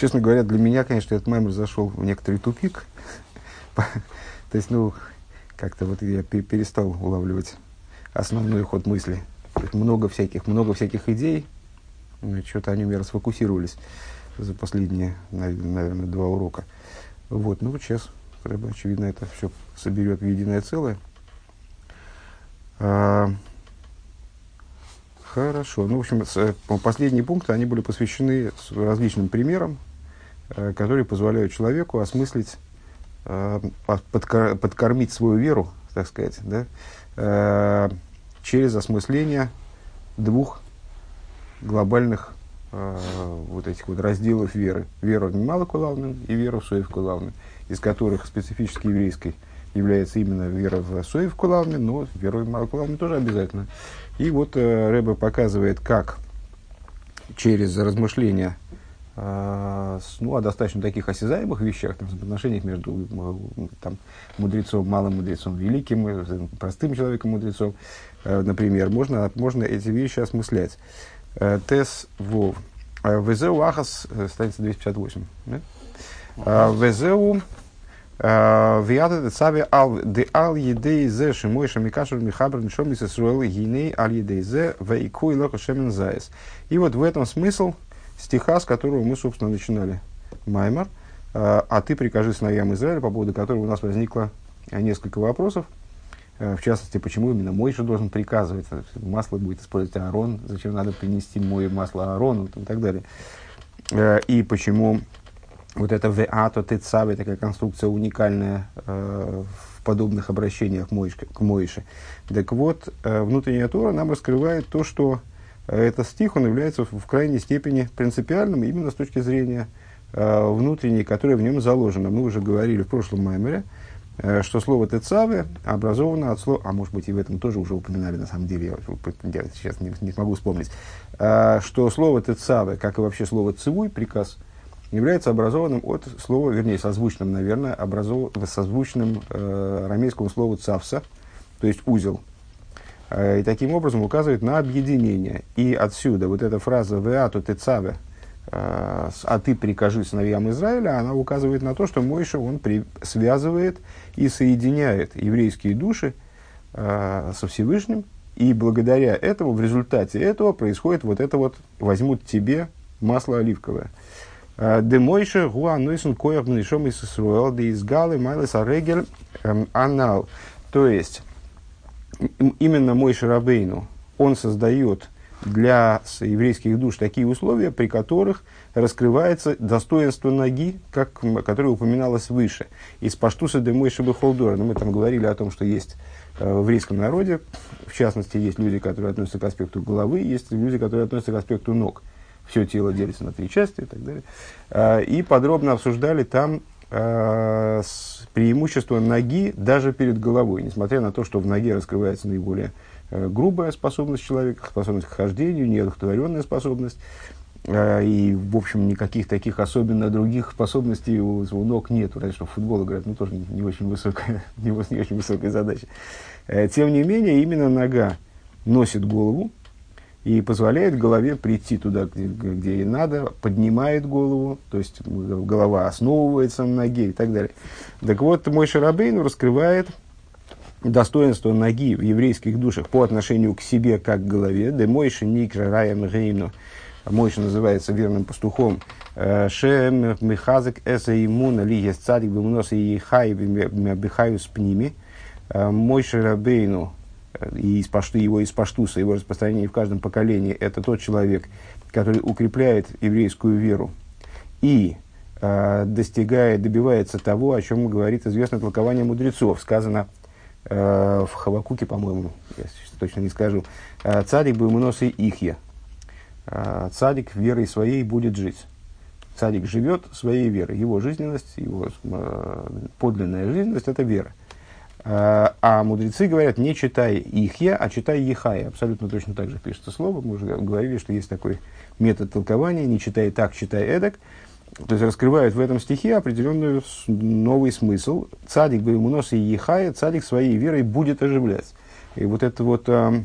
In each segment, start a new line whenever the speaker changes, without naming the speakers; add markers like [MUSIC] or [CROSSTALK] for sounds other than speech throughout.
честно говоря, для меня, конечно, этот маймер зашел в некоторый тупик. То есть, ну, как-то вот я перестал улавливать основной ход мысли. Много всяких, много всяких идей, ну, что-то они у меня расфокусировались за последние, наверное, два урока. Вот, ну вот сейчас, очевидно, это все соберет в единое целое. А, хорошо. Ну, в общем, с, последние пункты, они были посвящены различным примерам, э, которые позволяют человеку осмыслить, э, подкор, подкормить свою веру, так сказать, да, э, через осмысление двух глобальных вот этих вот разделов веры. Вера в Мимала Кулавнин и вера в Соев Кулавнин, из которых специфически еврейской – является именно вера в Соев Кулалме, но вера в Мал Кулалме тоже обязательно. И вот э, Рэбе показывает, как через размышления э, ну, о достаточно таких осязаемых вещах, там, отношениях между там, мудрецом, малым мудрецом, великим, э, простым человеком, мудрецом, э, например, можно, можно эти вещи осмыслять. Э, Тес Вов. Везеу Ахас, страница 258. Везеу Виата цави ал де ал едей зе шимой шамикашур михабр нишом из Исруэл гиней ал едей зе вейку и лока шемен заес. И вот в этом смысл стиха, с которого мы, собственно, начинали Маймар. А ты прикажи сыновьям Израиля, по поводу которого у нас возникло несколько вопросов. В частности, почему именно Мойша должен приказывать, масло будет использовать Аарон, зачем надо принести мое масло Аарону и так далее. И почему вот это «веато тецаве», такая конструкция уникальная э, в подобных обращениях к Моише. Так вот, э, внутренняя Тора нам раскрывает то, что э, этот стих, он является в, крайней степени принципиальным именно с точки зрения э, внутренней, которая в нем заложена. Мы уже говорили в прошлом маймере, э, что слово «тецаве» образовано от слова, а может быть и в этом тоже уже упоминали на самом деле, я, я сейчас не, не смогу вспомнить, э, что слово «тецаве», как и вообще слово «цивуй», приказ – является образованным от слова, вернее, созвучным, наверное, образов... созвучным э, арамейскому слову цавса, то есть узел. Э, и таким образом указывает на объединение. И отсюда вот эта фраза «веату тецаве», э, «а ты прикажи сыновьям Израиля», она указывает на то, что Мойша, он при... связывает и соединяет еврейские души э, со Всевышним, и благодаря этому, в результате этого происходит вот это вот «возьмут тебе масло оливковое». Демойше гуа нойсен коях мнишом из Исруэл, да из Галы Майлес Арегель эм, Анал. То есть, именно мой Шарабейну, он создает для еврейских душ такие условия, при которых раскрывается достоинство ноги, как, которое упоминалось выше. Из паштуса де мой холдора. Но мы там говорили о том, что есть э, в еврейском народе, в частности, есть люди, которые относятся к аспекту головы, есть люди, которые относятся к аспекту ног все тело делится на три части и так далее. А, и подробно обсуждали там а, преимущество ноги даже перед головой, несмотря на то, что в ноге раскрывается наиболее э, грубая способность человека, способность к хождению, неодухотворенная способность. А, и, в общем, никаких таких особенно других способностей у, у ног нет. Разве что в футбол играть, ну, тоже не, очень высокая, [LAUGHS] не, не очень высокая задача. Э, тем не менее, именно нога носит голову, и позволяет голове прийти туда, где, где ей надо, поднимает голову, то есть голова основывается на ноге и так далее. Так вот, мой Шарабейн раскрывает достоинство ноги в еврейских душах по отношению к себе как к голове. Да Мойша Никра Раям Гейну, Мойша называется верным пастухом, э, Шем Михазек Эса Имуна Ли Царик Бемуноса Ехай Бихаю с Пними. Э, Мойша Рабейну и из пашту, его из паштуса, его распространение в каждом поколении, это тот человек, который укрепляет еврейскую веру и э, достигает, добивается того, о чем говорит известное толкование мудрецов. Сказано э, в Хавакуке, по-моему, я точно не скажу, э, «Царик бы носы ихья». Э, царик верой своей будет жить. Царик живет своей верой. Его жизненность, его э, подлинная жизненность – это вера. А, а мудрецы говорят, не читай Ихья, а читай Ехая. Абсолютно точно так же пишется слово. Мы уже говорили, что есть такой метод толкования, не читай так, читай эдак. То есть раскрывают в этом стихе определенный новый смысл. Цадик бы ему нос и Ехая, цадик своей верой будет оживлять. И вот это вот э,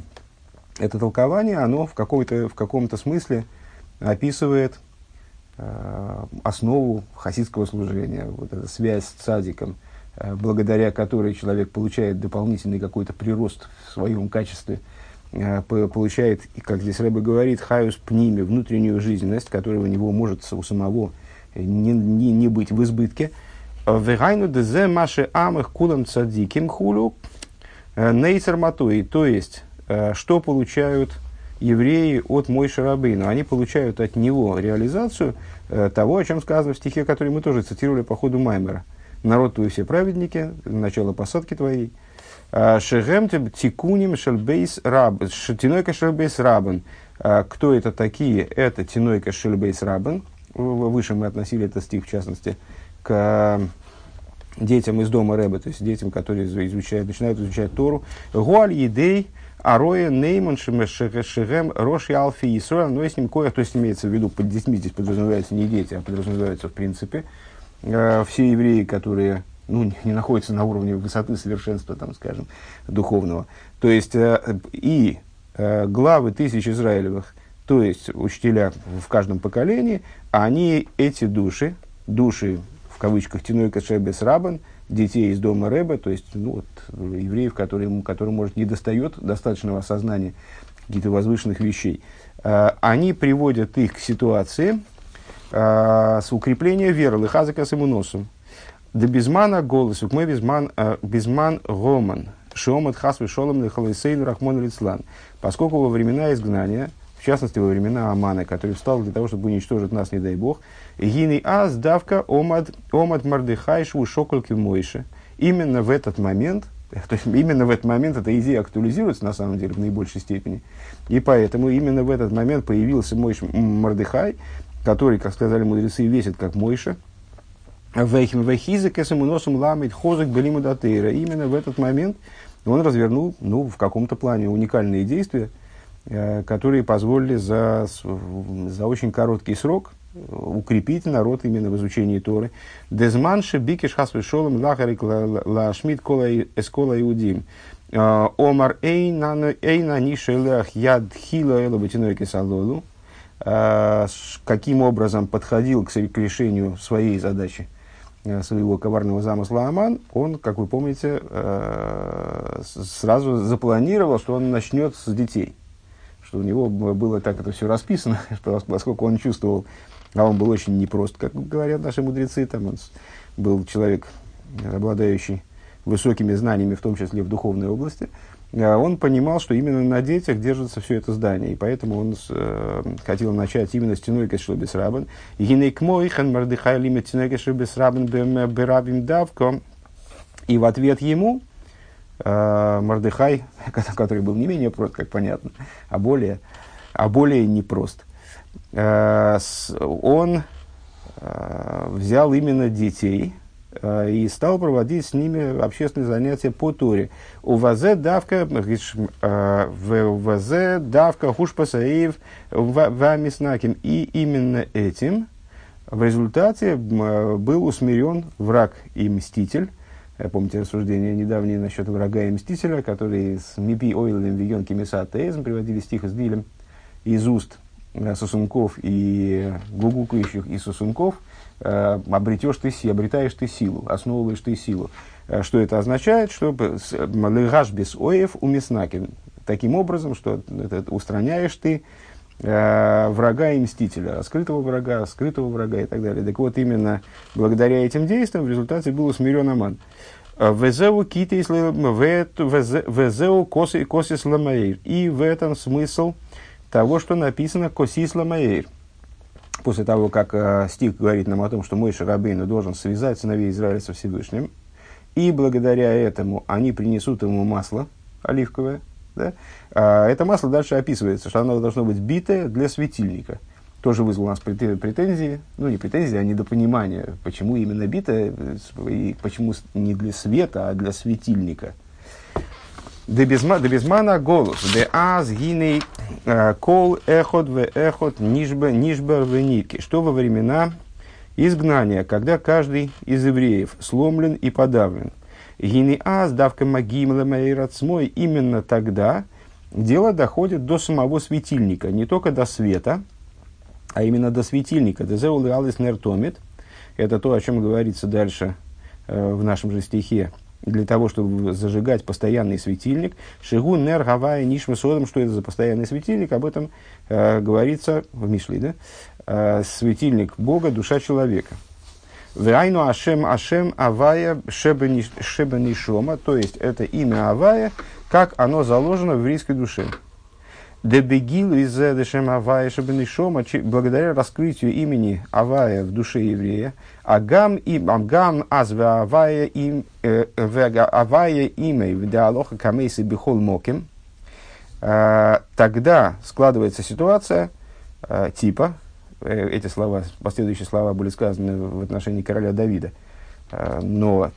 это толкование, оно в, какой-то, в каком-то смысле описывает основу хасидского служения, вот эта связь с цадиком, благодаря которой человек получает дополнительный какой-то прирост в своем качестве, получает, как здесь Рэбе говорит, хаюс пними, внутреннюю жизненность, которая у него может у самого не, не, не быть в избытке. Вегайну дезе маши амых кулам цадиким хулю нейцер матуи. То есть, что получают евреи от Мой Шарабейну. Они получают от него реализацию э, того, о чем сказано в стихе, который мы тоже цитировали по ходу Маймера. «Народ твой все праведники, начало посадки твоей». «Шегем тикуним шельбейс раб, тинойка шельбейс рабан». Кто это такие? Это тинойка шельбейс рабан. Выше мы относили этот стих, в частности, к детям из дома Рэба, то есть детям, которые изучают, начинают изучать Тору. Гуаль едей Ароя Нейман Шигем Роши Алфи Исроя, но с ним кое, то есть имеется в виду, под детьми здесь подразумеваются не дети, а подразумеваются в принципе э, все евреи, которые ну, не находятся на уровне высоты совершенства, там, скажем, духовного. То есть э, и э, главы тысяч Израилевых, то есть учителя в каждом поколении, они эти души, души в кавычках Тиной Кашебес Рабан – детей из дома Рэба, то есть ну, вот, евреев, которым, которым, может, не достает достаточного осознания каких-то возвышенных вещей, э, они приводят их к ситуации э, с укрепления веры, лыхазака с имуносом. Да безмана голос, мы безман, э, безман гоман, шомат хасвы шолом лихалайсейн рахмон лицлан. Поскольку во времена изгнания, в частности во времена Амана, который встал для того, чтобы уничтожить нас, не дай бог, Гини аз давка омад, омад мардыхайшу шокольки мойши. Именно в этот момент, [LAUGHS] то есть именно в этот момент эта идея актуализируется на самом деле в наибольшей степени. И поэтому именно в этот момент появился Мойш Мардыхай, который, как сказали мудрецы, весит как Мойша. Вейхим вейхизек эсэму носом ламит хозак белиму датейра. Именно в этот момент он развернул, ну, в каком-то плане уникальные действия, э, которые позволили за, за очень короткий срок укрепить народ именно в изучении Торы. Дезманши бикиш хасвы шолом лахарик лашмит кола эскола иудим. А, омар эйна нишелях яд хила эла батиной кисалолу. А, каким образом подходил к решению своей задачи э, своего коварного замысла Аман, он, как вы помните, э, сразу запланировал, что он начнет с детей. Что у него было так это все расписано, [LAUGHS] поскольку он чувствовал а он был очень непрост, как говорят наши мудрецы. Там он был человек, обладающий высокими знаниями, в том числе в духовной области. Он понимал, что именно на детях держится все это здание, и поэтому он э, хотел начать именно с Тиной Кашубис Рабан. Гинейк мойхан мардыхай лимит Тиной Кашубис Рабан берабим давко. И в ответ ему э, Мардыхай, [LAUGHS] который был не менее прост, как понятно, а более, а более непрост – Э, он э, взял именно детей э, и стал проводить с ними общественные занятия по Торе. У ВЗ давка, в ВЗ давка хушпасаев вамиснаким. И именно этим в результате был усмирен враг и мститель. Помните рассуждение недавнее насчет врага и мстителя, который с Мипи Ойлем Вион Кимиса приводили стих из Дилем из уст Э, сосунков и гугукающих и сосунков, э, обретешь ты, обретаешь ты силу, основываешь ты силу. Э, что это означает? Что лыгаш без оев умеснакин. Таким образом, что устраняешь ты врага и мстителя, скрытого врага, скрытого врага и так далее. Так вот, именно благодаря этим действиям в результате был усмирен Аман. Везеу китис везеу косис ламаир. И в этом смысл – того, что написано «Косисла Маэйр». После того, как э, стих говорит нам о том, что мой Шарабейну должен связать сыновей Израиля со Всевышним, и благодаря этому они принесут ему масло оливковое, да? а это масло дальше описывается, что оно должно быть битое для светильника. Тоже вызвало у нас претензии, ну не претензии, а недопонимание, почему именно битое, и почему не для света, а для светильника – Дебезмана голос. Де аз гиней кол эхот в эхот нишбе нишбер в нитки. Что во времена изгнания, когда каждый из евреев сломлен и подавлен. Гини аз давка магимла мой именно тогда дело доходит до самого светильника, не только до света, а именно до светильника. Дезеул алис нертомит. Это то, о чем говорится дальше э, в нашем же стихе. Для того, чтобы зажигать постоянный светильник. Шигу нер гавая нишма содом. Что это за постоянный светильник? Об этом э, говорится в Мишле. Да? Э, светильник Бога, душа человека. Вайну Ашем Ашем Авая Шебанишома, то есть это имя Авая, как оно заложено в еврейской душе. Дебегил из Дешем Авая Шабанишома, благодаря раскрытию имени Авая в душе еврея, Агам им Агам азве Авая им э, Авая имя в диалога Камейси Бихол Моким, э, тогда складывается ситуация э, типа, эти слова, последующие слова были сказаны в отношении короля Давида, но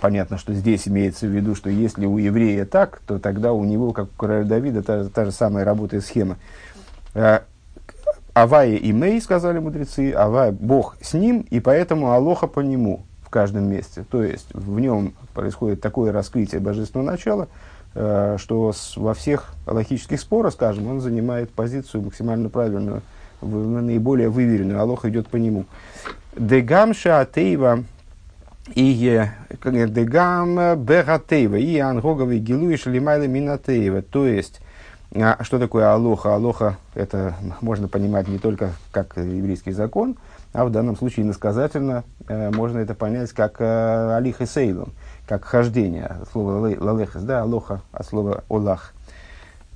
понятно, что здесь имеется в виду, что если у еврея так, то тогда у него, как у короля Давида, та, та же самая работает схема. Э, Авая и Мей, сказали мудрецы, Авая, Бог с ним, и поэтому Алоха по нему в каждом месте. То есть в нем происходит такое раскрытие божественного начала, э, что во всех логических спорах, скажем, он занимает позицию максимально правильную, наиболее выверенную. Алоха идет по нему. Дегамша Атеева и дегам бегатеева, и ангоговый гилуиш лимайла минатеева. То есть, а, что такое алоха? Алоха, это можно понимать не только как еврейский закон, а в данном случае иносказательно э, можно это понять как э, алих и сейлом, как хождение. Слово лалехес, да, алоха, от слова олах,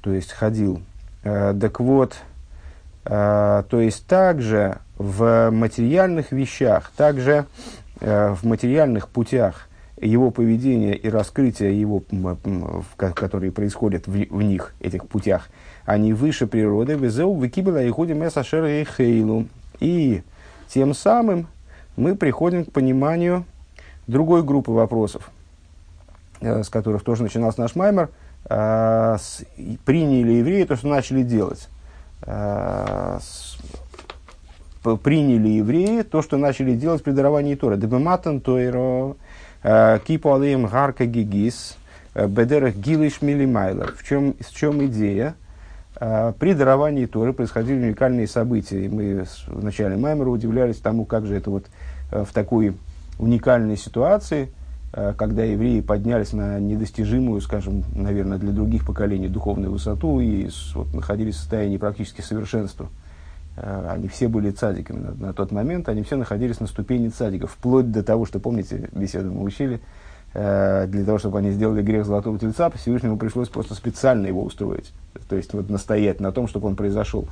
то есть ходил. Э, так вот, то есть также в материальных вещах, также в материальных путях его поведения и раскрытия его, которые происходят в, в них, этих путях, они выше природы, везеу выкибела и ходим и хейлу. И тем самым мы приходим к пониманию другой группы вопросов, э, с которых тоже начинался наш маймер. Э, приняли евреи то, что начали делать приняли евреи то, что начали делать при даровании Тора. Дебематан Тойро, э, кипу алеем гарка гигис, э, бедерах гилиш милимайлер. В чем, в чем идея? Э, при даровании Торы происходили уникальные события. И мы в начале Маймера удивлялись тому, как же это вот в такой уникальной ситуации, когда евреи поднялись на недостижимую, скажем, наверное, для других поколений духовную высоту и вот, находились в состоянии практически совершенства – они все были цадиками на, на тот момент, они все находились на ступени цадиков, вплоть до того, что, помните, беседу мы учили, э, для того, чтобы они сделали грех золотого тельца, Всевышнему пришлось просто специально его устроить, то есть вот настоять на том, чтобы он произошел.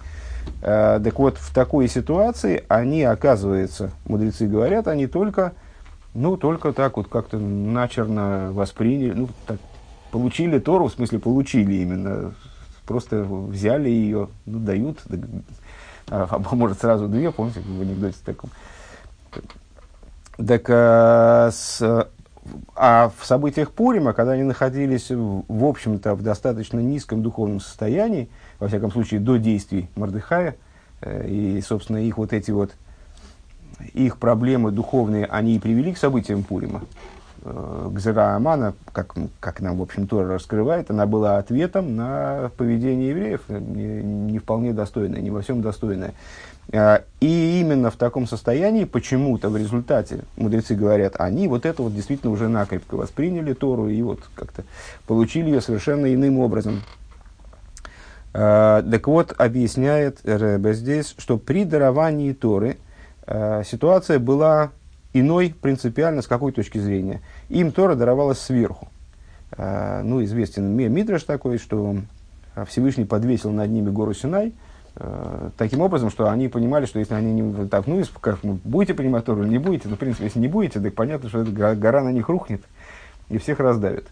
Э, так вот, в такой ситуации они, оказывается, мудрецы говорят, они только, ну, только так вот как-то начерно восприняли, ну, так, получили Тору, в смысле, получили именно, просто взяли ее, ну, дают, а, [LAUGHS] а может сразу две, помните, в анекдоте таком. Так, а, с, а в событиях Пурима, когда они находились, в, общем-то, в достаточно низком духовном состоянии, во всяком случае, до действий Мордыхая, э, и, собственно, их вот эти вот, их проблемы духовные, они и привели к событиям Пурима. Э, Гзера Амана, как, как нам, в общем, тоже раскрывает, она была ответом на поведение евреев, не, не вполне достойное, не во всем достойное. Э, и именно в таком состоянии, почему-то в результате, мудрецы говорят, они вот это вот действительно уже накрепко восприняли Тору и вот как-то получили ее совершенно иным образом. Э, так вот, объясняет Ребе здесь, что при даровании Торы ситуация была иной принципиально с какой точки зрения. Им Тора даровалась сверху. А, ну, известен Мидраш такой, что Всевышний подвесил над ними гору Синай, а, таким образом, что они понимали, что если они не так, ну, как, ну, будете принимать Тору или не будете, ну, в принципе, если не будете, так понятно, что эта гора на них рухнет и всех раздавит.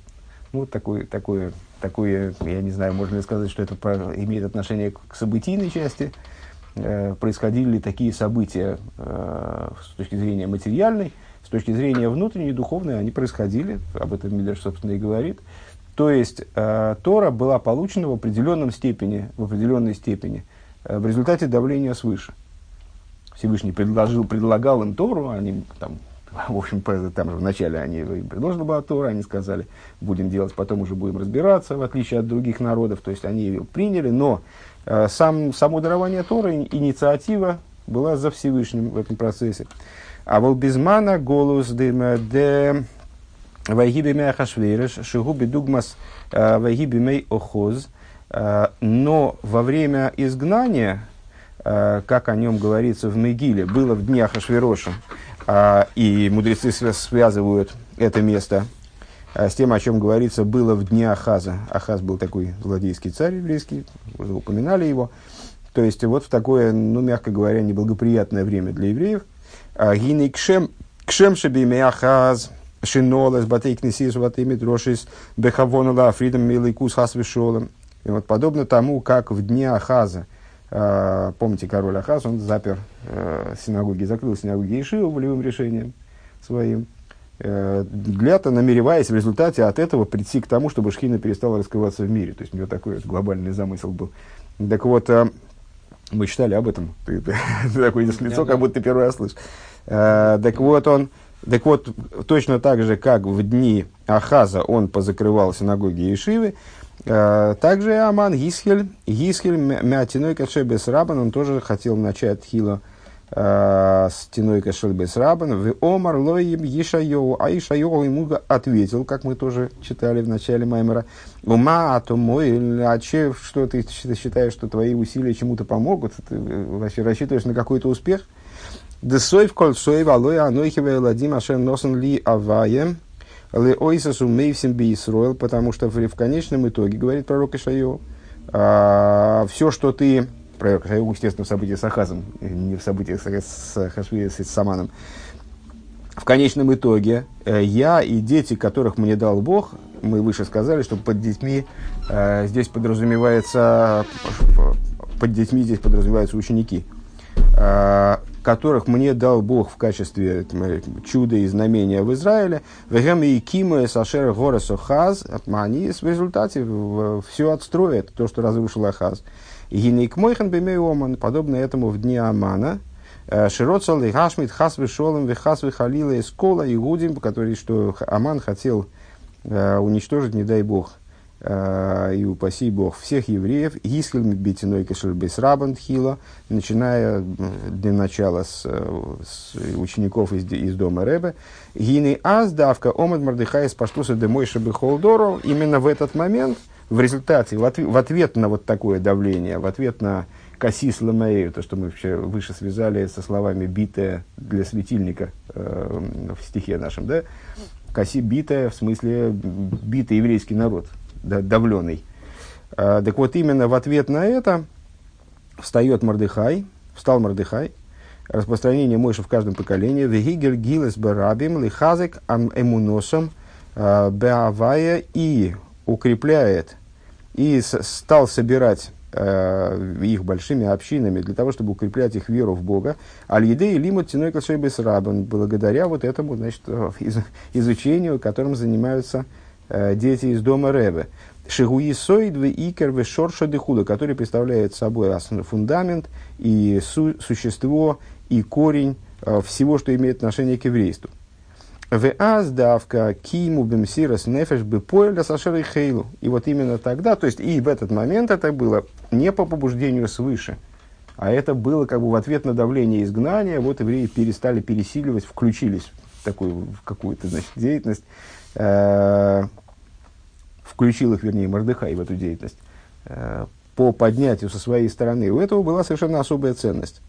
Ну, вот такое, такое, такое, я не знаю, можно ли сказать, что это имеет отношение к событийной части, Э, происходили ли такие события э, с точки зрения материальной, с точки зрения внутренней, духовной, они происходили, об этом Мидрш, собственно, и говорит. То есть, э, Тора была получена в определенном степени, в определенной степени, э, в результате давления свыше. Всевышний предложил, предлагал им Тору, они там, [LAUGHS] в общем, там же вначале они им предложена была Тора, они сказали, будем делать, потом уже будем разбираться, в отличие от других народов, то есть они ее приняли, но Э, сам, само дарование Торы, инициатива была за Всевышним в этом процессе. А волбизмана голос де вайгиби мей ахашвереш, шигуби дугмас вайгиби мей охоз. Но во время изгнания, как о нем говорится в Мегиле, было в дни Ахашвероша, и мудрецы связывают это место с тем, о чем говорится, было в дни Ахаза. Ахаз был такой злодейский царь еврейский, уже упоминали его. То есть, вот в такое, ну, мягко говоря, неблагоприятное время для евреев. Гиней кшем, кшем шебиме Ахаз, шинолес, батей кнесис, батей митрошис, бехавонала, фридом милый кус хас вишолом. И вот подобно тому, как в дни Ахаза, помните, король Ахаз, он запер синагоги, закрыл синагоги Ишива волевым решением своим, Э, для-то намереваясь в результате от этого прийти к тому, чтобы Шхина перестала раскрываться в мире. То есть у него такой вот глобальный замысел был. Так вот, э, мы читали об этом. Ты, ты, [LAUGHS] ты такое идешь лицо, как будто ты первый раз слышишь. Э, так вот, он, так вот, точно так же, как в дни Ахаза он позакрывал синагоги Ишивы, также Аман Гисхель, Гисхель Мятиной Кашебес Рабан, он тоже хотел начать Хила Э, стеной Кашельбес Рабан, в Омар Лоим Ишайоу, а Ишайоу ему ответил, как мы тоже читали в начале Маймера, ума, а то мой, а че, что ты считаешь, что твои усилия чему-то помогут, ты вообще рассчитываешь на какой-то успех? Десой в кольцой валой анойхивая ладим ашем носен ли аваем, ли ойсасу мейвсим би потому что в, в конечном итоге, говорит пророк Ишайоу, а, все, что ты про естественно, в событии с Ахазом, не в событиях с, с Хашви, с Саманом. В конечном итоге э, я и дети, которых мне дал Бог, мы выше сказали, что под детьми э, здесь подразумевается, под детьми здесь подразумеваются ученики, которых мне дал Бог в качестве э, чуда и знамения в Израиле. Вегем и Кима Сашер Горесо Хаз, они в результате все отстроят, то, что разрушил Ахаз. Гинейк мойхан бемеоман, подобно этому в дни Амана, э, Широцал и Хашмит хас вишолом вихас вихалила из кола и гудим, который, что Аман хотел э, уничтожить, не дай бог, э, и упаси бог всех евреев, Гискель битиной кашербейс рабан хила, начиная для начала с, с учеников из, из дома Ребе, Гины аздавка омад мардыхай спаштуса демой шабихолдору, именно в этот момент – в результате, в, ответ, в ответ на вот такое давление, в ответ на кассис ламаею, то, что мы выше связали со словами «битая для светильника» э, в стихе нашем, да? Каси битая, в смысле битый еврейский народ, да, давленный. А, так вот, именно в ответ на это встает Мордыхай, встал Мордыхай, распространение Мойши в каждом поколении, «Вегигер гилес барабим лихазек ам эмуносом а, беавая» и укрепляет и стал собирать э, их большими общинами для того, чтобы укреплять их веру в Бога. Аль-Еде и Лимут Тиной Кашебес Рабан, благодаря вот этому значит, из, изучению, которым занимаются э, дети из дома Ребе. Шигуи Сойдвы Икер Вешорша Дехуда, который представляет собой фундамент и су, существо и корень э, всего, что имеет отношение к еврейству. В давка киму бемсирас нефеш бы поэля сашеры хейлу. И вот именно тогда, то есть и в этот момент это было не по побуждению свыше, а это было как бы в ответ на давление изгнания, вот евреи перестали пересиливать, включились в такую в какую-то значит, деятельность, э, включил их, вернее, Мордыхай в эту деятельность, э, по поднятию со своей стороны. У этого была совершенно особая ценность.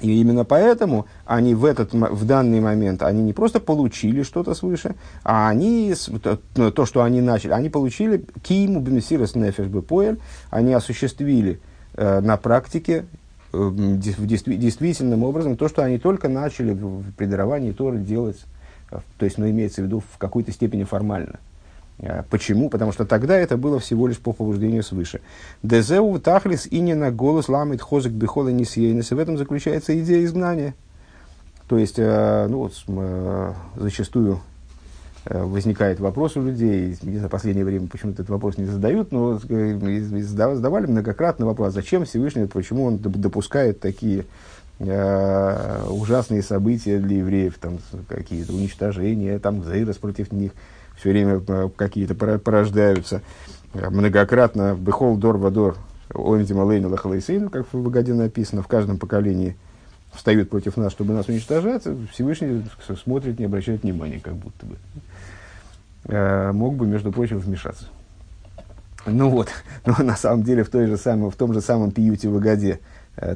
И именно поэтому они в, этот, в данный момент, они не просто получили что-то свыше, а они, то, то что они начали, они получили киму бемесирос нефеш бепоэль, они осуществили э, на практике э, действительным образом то, что они только начали в предаровании Торы делать, э, то есть, ну, имеется в виду в какой-то степени формально. А, почему? Потому что тогда это было всего лишь по побуждению свыше. Дезеу тахлис и не на голос ламит хозик бихола не В этом заключается идея изгнания. То есть, э, ну вот, э, зачастую э, возникает вопрос у людей, за последнее время почему-то этот вопрос не задают, но задавали многократно вопрос, зачем Всевышний, почему он допускает такие ужасные события для евреев, там какие-то уничтожения, там заирос против них все время э, какие-то порождаются. Многократно в Бехол Дор Вадор Оинтим Алейна Лахалайсейн, как в Вагаде написано, в каждом поколении встает против нас, чтобы нас уничтожать, Всевышний смотрит, не обращает внимания, как будто бы. Э, мог бы, между прочим, вмешаться. Ну вот, [LAUGHS] но на самом деле в, той же самой, в том же самом пиюте в Агаде, э,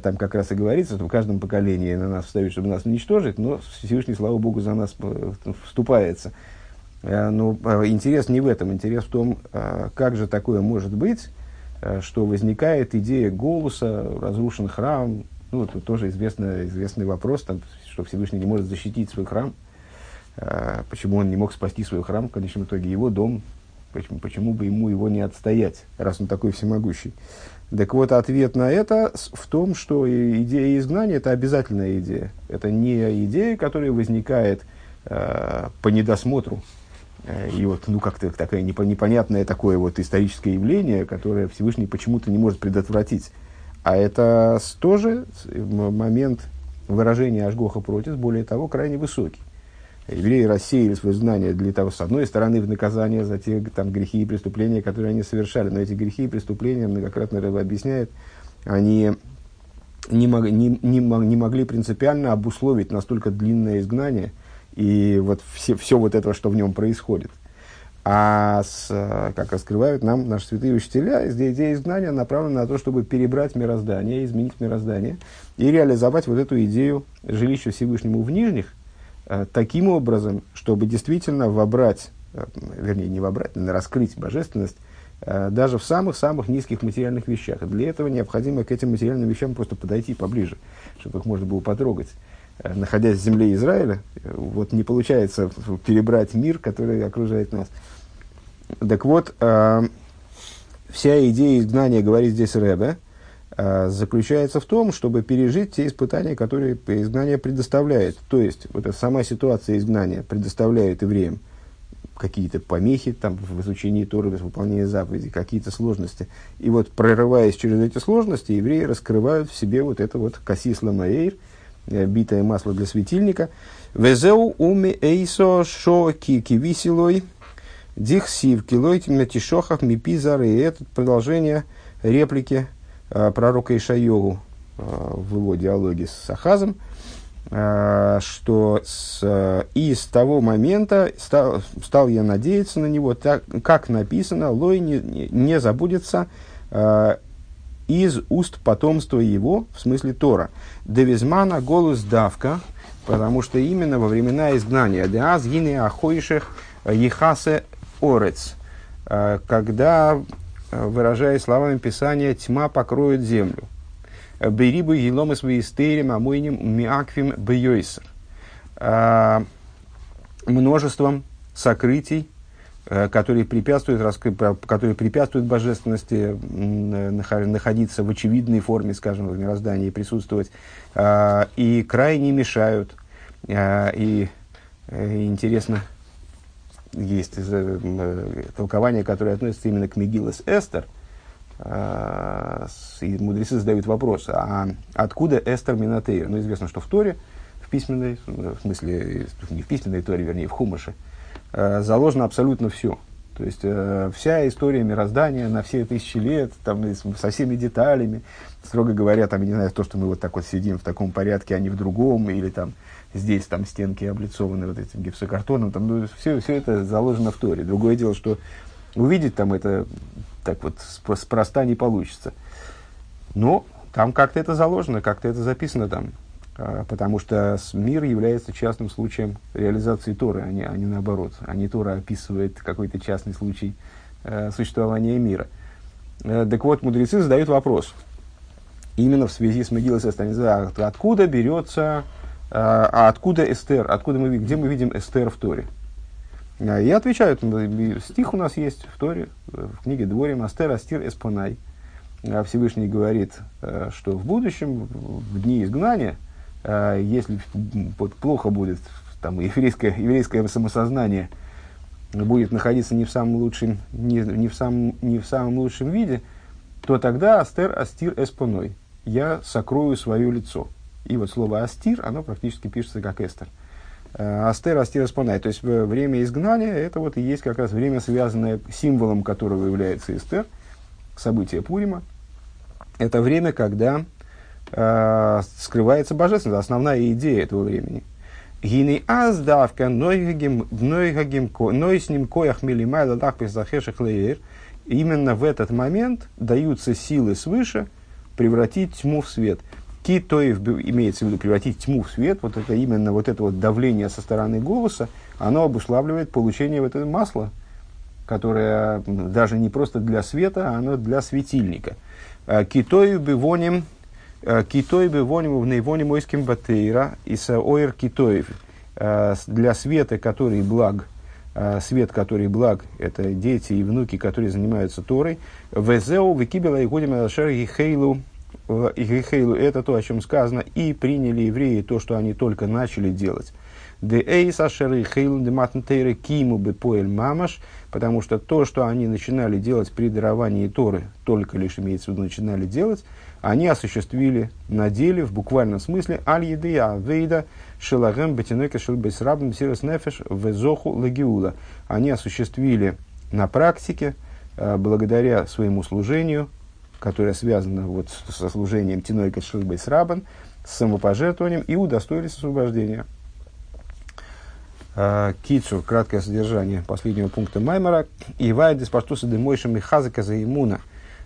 там как раз и говорится, что в каждом поколении на нас встают, чтобы нас уничтожить, но Всевышний, слава Богу, за нас э, вступается. Но интерес не в этом, интерес в том, как же такое может быть, что возникает идея голоса, разрушен храм, ну, это тоже известный, известный вопрос, там, что Всевышний не может защитить свой храм, почему он не мог спасти свой храм, в конечном итоге его дом, Почему, почему бы ему его не отстоять, раз он такой всемогущий? Так вот, ответ на это в том, что идея изгнания – это обязательная идея. Это не идея, которая возникает э, по недосмотру. Э, и вот, ну, как-то такое непонятное такое вот историческое явление, которое Всевышний почему-то не может предотвратить. А это тоже момент выражения Ашгоха против, более того, крайне высокий евреи рассеяли свое знание для того, с одной стороны, в наказание за те там, грехи и преступления, которые они совершали. Но эти грехи и преступления, многократно Рэба объясняет, они не, мог, не, не, не могли принципиально обусловить настолько длинное изгнание и вот все, все вот это, что в нем происходит. А с, как раскрывают нам наши святые учителя, идея изгнания направлена на то, чтобы перебрать мироздание, изменить мироздание и реализовать вот эту идею жилища Всевышнему в нижних – таким образом, чтобы действительно вобрать, э, вернее, не вобрать, но раскрыть божественность э, даже в самых-самых низких материальных вещах. Для этого необходимо к этим материальным вещам просто подойти поближе, чтобы их можно было потрогать. Находясь в земле Израиля, вот не получается перебрать мир, который окружает нас. Так вот, вся идея изгнания, говорит здесь Рэбе, заключается в том, чтобы пережить те испытания, которые изгнание предоставляет. То есть, вот эта сама ситуация изгнания предоставляет евреям какие-то помехи там, в изучении Торы, в выполнении заповедей, какие-то сложности. И вот, прорываясь через эти сложности, евреи раскрывают в себе вот это вот кассис ламаэйр, э, битое масло для светильника. Везеу уми эйсо шо кивисилой дихсив килой тишохах мипизары. И это продолжение реплики Э, пророка Ишайову э, в его диалоге с Сахазом, э, что с, и с того момента стал, стал я надеяться на него, так, как написано, Лой не, не забудется из уст потомства его, в смысле Тора. Девизмана голос давка, потому что именно во времена изгнания, Деаз гине ахойших ехасе орец, когда Э, выражая словами Писания, тьма покроет землю. Берибы еломы свои стерим, амойним миаквим бьёйсер. А, множеством сокрытий, э, которые препятствуют, которые препятствуют божественности находиться в очевидной форме, скажем, в мироздании, присутствовать, а, и крайне мешают. А, и э, интересно, есть э, толкование, которое относится именно к Мегилас Эстер, э, и мудрецы задают вопрос, а откуда Эстер Минатея? Ну, известно, что в Торе, в письменной, в смысле, не в письменной Торе, вернее, в Хумаше, э, заложено абсолютно все. То есть э, вся история мироздания на все тысячи лет, там, со всеми деталями, строго говоря, там, не знаю, то, что мы вот так вот сидим в таком порядке, а не в другом, или там здесь там стенки облицованы вот этим гипсокартоном, там, ну, все, все это заложено в Торе. Другое дело, что увидеть там это так вот спроста не получится. Но там как-то это заложено, как-то это записано там. А, потому что мир является частным случаем реализации Торы, а не, а не наоборот. А не Тора описывает какой-то частный случай э, существования мира. Э, так вот, мудрецы задают вопрос. Именно в связи с Мегилой Эстер, откуда берется а, а откуда Эстер? Откуда мы, где мы видим Эстер в Торе? А, и отвечают, стих у нас есть в Торе, в книге Дворим, Астер, Астир, Эспонай. Всевышний говорит, э, что в будущем, в дни изгнания, э, если вот, плохо будет там, еврейское, еврейское самосознание будет находиться не в самом лучшем, не, не в самом, не в самом лучшем виде, то тогда Астер, Астир, Эспоной. Я сокрою свое лицо. И вот слово «астир», оно практически пишется как «эстер». Э, астер, астир, исполняет. То есть время изгнания, это вот и есть как раз время, связанное символом которого является Эстер, событие Пурима. Это время, когда э, скрывается божественность, основная идея этого времени. Гины аздавка нойгагим нойсним коях милимай ладах песахешах леер. Именно в этот момент даются силы свыше превратить тьму в свет. Китоев имеется в виду превратить тьму в свет, вот это именно вот это вот давление со стороны голоса, оно обуславливает получение вот этого масла, которое даже не просто для света, а оно для светильника. Э, китою бивоним, э, китой бивоним в наивоним ойским батейра и оир китоев. Э, для света, который благ, свет, который благ, это дети и внуки, которые занимаются Торой. Везеу, викибела и годим алашер хейлу это то, о чем сказано, и приняли евреи то, что они только начали делать. Де эйс ашеры хейлу киму бы мамаш, потому что то, что они начинали делать при даровании Торы, только лишь имеется в виду начинали делать, они осуществили на деле, в буквальном смысле, аль едея вейда шелагем бетинойка шелбейсрабм сирос нефеш везоху лагиула. Они осуществили на практике, э, благодаря своему служению, которая связана вот со служением Тиной Кашилбой с самопожертвованием и удостоились освобождения. А, Кицу, краткое содержание последнего пункта Маймара. Ивай деспаштуса демойша михазака за имуна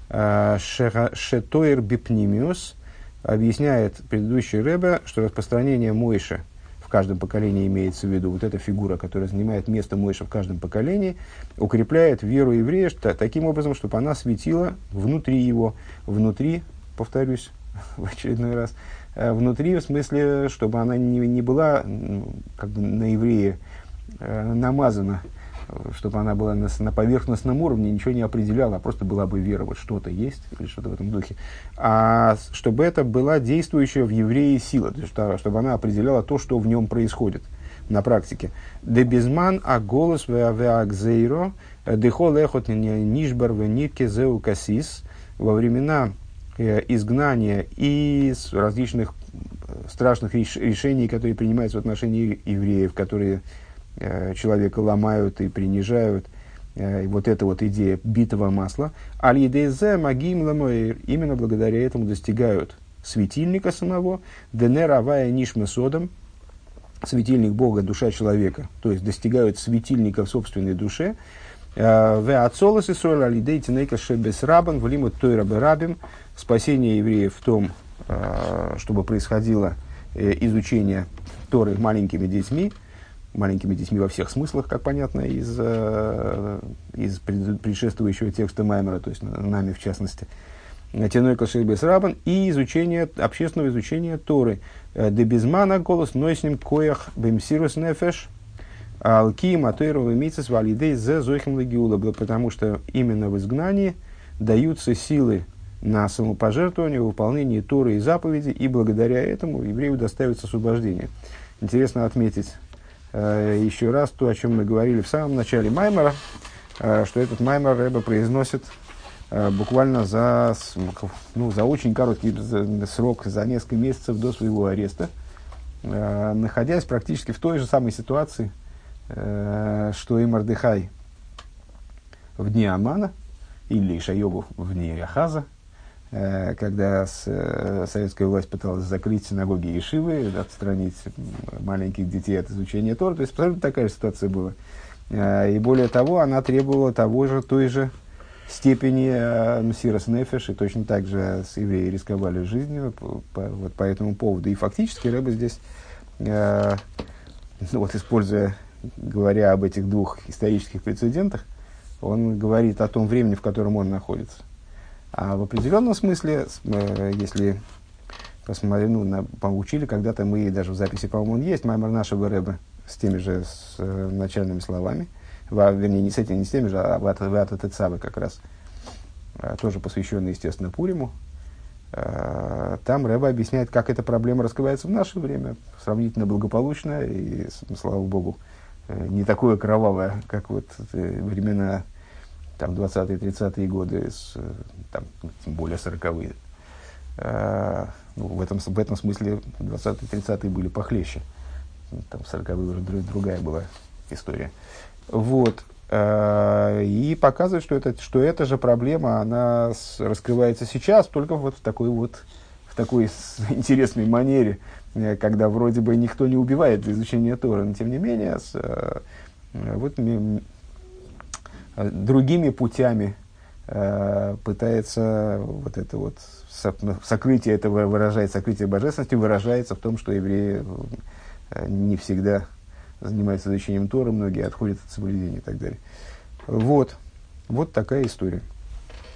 а, шетоир бипнимиус объясняет предыдущий Рэбе, что распространение Мойши – в каждом поколении имеется в виду, вот эта фигура, которая занимает место Мойша в каждом поколении, укрепляет веру еврея что, таким образом, чтобы она светила внутри его, внутри, повторюсь [LAUGHS] в очередной раз, э, внутри, в смысле, чтобы она не, не была как бы на еврея э, намазана чтобы она была на, на поверхностном уровне, ничего не определяла, а просто была бы вера, вот что-то есть или что-то в этом духе. А чтобы это была действующая в евреи сила, то есть, чтобы она определяла то, что в нем происходит на практике. Дебизман а голос веагзейро дехол эхот нишбар венитке зеу касис во времена э, изгнания и различных э, страшных решений, которые принимаются в отношении евреев, которые Э, человека ломают и принижают. Э, и вот эта вот идея битого масла. Аль-Едезе Магим Ламоир. Именно благодаря этому достигают светильника самого. Денер Авая Нишма Содом. Светильник Бога, душа человека. То есть достигают светильника в собственной душе. Э, в Ацолос Исруэль Алидей Тинейка Шебес Рабан Влимут Тойра Рабим. Спасение евреев в том, чтобы происходило изучение Торы маленькими детьми маленькими детьми во всех смыслах, как понятно из, э, из предшествующего текста Маймера, то есть нами в частности. Теной Кашельбес Рабан и изучение, общественного изучения Торы. Э, Дебизмана голос нойсним коях бемсирус нефеш алки матойрова митсис валидей зе зохим лагиула. Потому что именно в изгнании даются силы на самопожертвование, выполнение Торы и заповеди, и благодаря этому еврею доставится освобождение. Интересно отметить еще раз то, о чем мы говорили в самом начале Маймера, э, что этот Маймер Рэба произносит э, буквально за, ну, за очень короткий срок, за несколько месяцев до своего ареста, находясь практически в той же самой ситуации, что и Мардыхай в дни Амана, или Шайогу в дни Ахаза, Э, когда э, советская власть пыталась закрыть синагоги и шивы, отстранить маленьких детей от изучения Тора. То есть абсолютно такая же ситуация была. Э, и более того, она требовала того же, той же степени Мсирос Нефеш, и точно так же с евреи рисковали жизнью по, по, вот по этому поводу. И фактически Рэба здесь, э, ну, вот используя, говоря об этих двух исторических прецедентах, он говорит о том времени, в котором он находится. А в определенном смысле, э, если посмотрели, ну, на, поучили, когда-то мы, даже в записи, по-моему, он есть, Маймер нашего Рэба с теми же с, э, начальными словами, в, вернее, не с этими, не с теми же, а в Ата Тецавы как раз, а, тоже посвященный, естественно, Пуриму. А, там Рэба объясняет, как эта проблема раскрывается в наше время, сравнительно благополучная и, слава богу, э, не такое кровавое, как вот времена там 20-е, 30-е годы, с, там, тем более 40-е. А, ну, в, этом, в этом смысле 20-е, 30-е были похлеще. Там 40-е уже другая была история. Вот. А, и показывает, что это, что эта же проблема, она с, раскрывается сейчас, только вот в такой вот, в такой [LAUGHS] интересной манере, э, когда вроде бы никто не убивает для изучения Тора, но тем не менее с, э, вот, другими путями пытается вот это вот сокрытие этого выражает, сокрытие божественности выражается в том, что евреи не всегда занимаются изучением Тора, многие отходят от соблюдения и так далее. Вот, вот такая история.